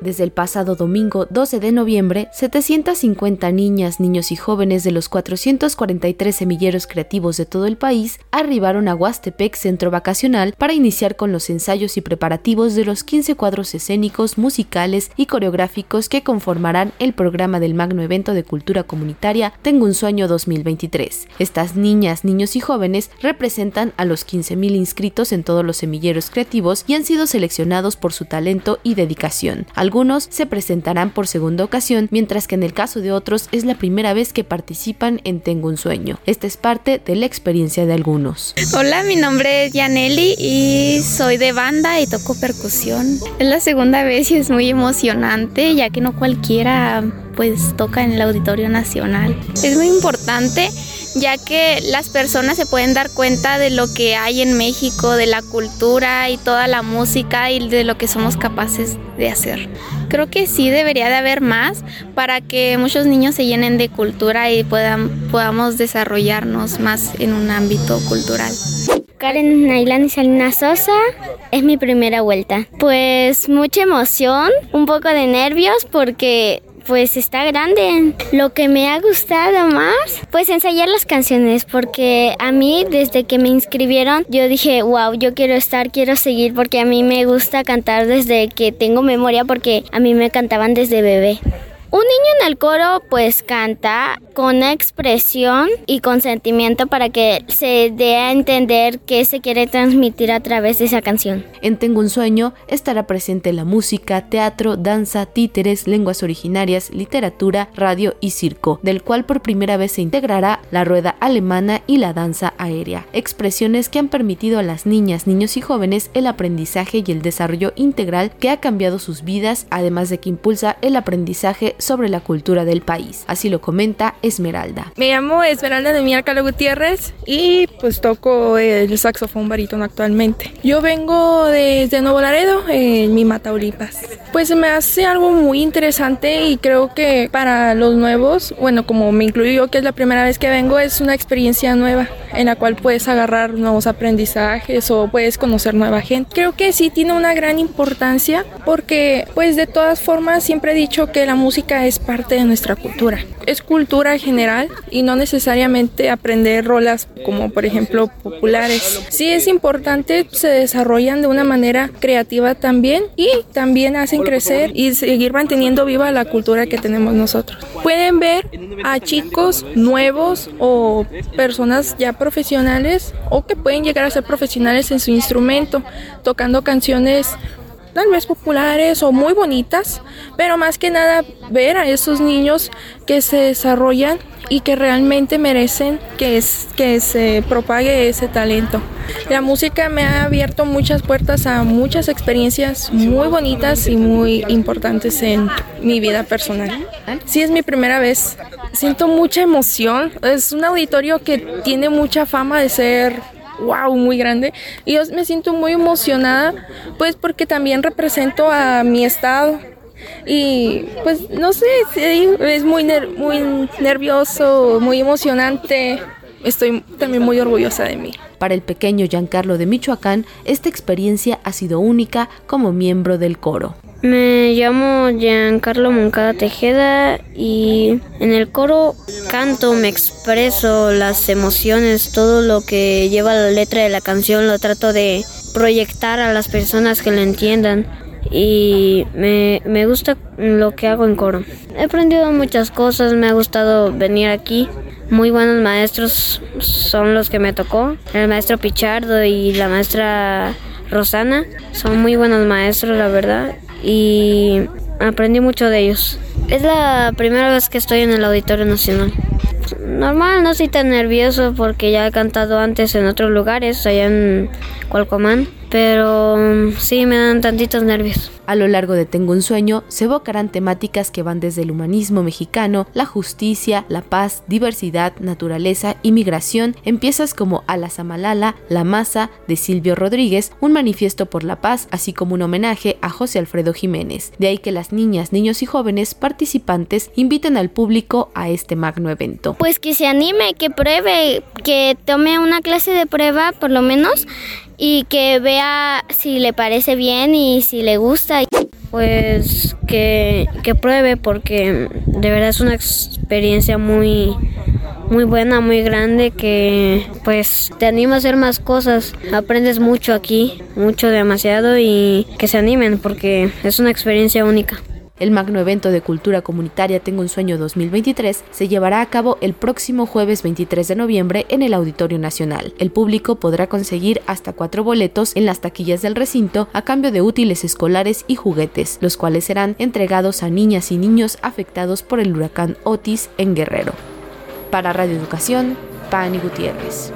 Desde el pasado domingo 12 de noviembre, 750 niñas, niños y jóvenes de los 443 semilleros creativos de todo el país arribaron a Huastepec Centro Vacacional para iniciar con los ensayos y preparativos de los 15 cuadros escénicos, musicales y coreográficos que conformarán el programa del magno evento de cultura comunitaria Tengo un sueño 2023. Estas niñas, niños y jóvenes representan a los 15.000 inscritos en todos los semilleros creativos y han sido seleccionados por su talento y dedicación. Algunos se presentarán por segunda ocasión, mientras que en el caso de otros es la primera vez que participan en Tengo un sueño. Esta es parte de la experiencia de algunos. Hola, mi nombre es Yaneli y soy de banda y toco percusión. Es la segunda vez y es muy emocionante, ya que no cualquiera pues toca en el Auditorio Nacional. Es muy importante ya que las personas se pueden dar cuenta de lo que hay en México, de la cultura y toda la música y de lo que somos capaces de hacer. Creo que sí debería de haber más para que muchos niños se llenen de cultura y puedan, podamos desarrollarnos más en un ámbito cultural. Karen Nailani Salina Sosa, es mi primera vuelta. Pues mucha emoción, un poco de nervios porque pues está grande. Lo que me ha gustado más, pues ensayar las canciones, porque a mí desde que me inscribieron, yo dije, wow, yo quiero estar, quiero seguir, porque a mí me gusta cantar desde que tengo memoria, porque a mí me cantaban desde bebé. Un niño en el coro pues canta con expresión y con sentimiento para que se dé a entender qué se quiere transmitir a través de esa canción. En Tengo un sueño estará presente la música, teatro, danza, títeres, lenguas originarias, literatura, radio y circo, del cual por primera vez se integrará la rueda alemana y la danza aérea, expresiones que han permitido a las niñas, niños y jóvenes el aprendizaje y el desarrollo integral que ha cambiado sus vidas, además de que impulsa el aprendizaje sobre la cultura del país. Así lo comenta Esmeralda. Me llamo Esmeralda de Miárcalo Gutiérrez y pues toco el saxofón barítono actualmente. Yo vengo desde Nuevo Laredo, en mi Mataulipas. Pues me hace algo muy interesante y creo que para los nuevos, bueno, como me incluyo yo que es la primera vez que vengo, es una experiencia nueva en la cual puedes agarrar nuevos aprendizajes o puedes conocer nueva gente. Creo que sí tiene una gran importancia porque pues de todas formas siempre he dicho que la música es parte de nuestra cultura. Es cultura general y no necesariamente aprender rolas como por ejemplo populares. Sí es importante, se desarrollan de una manera creativa también y también hacen crecer y seguir manteniendo viva la cultura que tenemos nosotros. Pueden ver a chicos nuevos o personas ya profesionales o que pueden llegar a ser profesionales en su instrumento, tocando canciones tal vez populares o muy bonitas, pero más que nada ver a esos niños que se desarrollan y que realmente merecen que, es, que se propague ese talento. La música me ha abierto muchas puertas a muchas experiencias muy bonitas y muy importantes en mi vida personal. Sí, es mi primera vez. Siento mucha emoción. Es un auditorio que tiene mucha fama de ser wow, muy grande. Y yo me siento muy emocionada, pues porque también represento a mi estado. Y pues no sé, es muy, muy nervioso, muy emocionante. Estoy también muy orgullosa de mí. Para el pequeño Giancarlo de Michoacán, esta experiencia ha sido única como miembro del coro. Me llamo Giancarlo Moncada Tejeda y en el coro canto, me expreso las emociones, todo lo que lleva la letra de la canción lo trato de proyectar a las personas que lo entiendan y me, me gusta lo que hago en coro. He aprendido muchas cosas, me ha gustado venir aquí. Muy buenos maestros son los que me tocó, el maestro Pichardo y la maestra Rosana. Son muy buenos maestros, la verdad y aprendí mucho de ellos. Es la primera vez que estoy en el Auditorio Nacional. Normal, no estoy tan nervioso porque ya he cantado antes en otros lugares, allá en Cualcomán, pero mm, sí me dan tantitos nervios. A lo largo de Tengo un sueño se evocarán temáticas que van desde el humanismo mexicano, la justicia, la paz, diversidad, naturaleza y migración en piezas como Alazamalala, La Masa de Silvio Rodríguez, un manifiesto por la paz, así como un homenaje a José Alfredo Jiménez. De ahí que las niñas, niños y jóvenes participantes inviten al público a este magno evento. Pues que se anime, que pruebe, que tome una clase de prueba por lo menos y que vea si le parece bien y si le gusta. Pues que, que pruebe porque de verdad es una experiencia muy muy buena, muy grande que pues te anima a hacer más cosas. Aprendes mucho aquí, mucho demasiado y que se animen porque es una experiencia única. El magno evento de cultura comunitaria Tengo un sueño 2023 se llevará a cabo el próximo jueves 23 de noviembre en el Auditorio Nacional. El público podrá conseguir hasta cuatro boletos en las taquillas del recinto a cambio de útiles escolares y juguetes, los cuales serán entregados a niñas y niños afectados por el huracán Otis en Guerrero. Para Radio Educación, Pani Gutiérrez.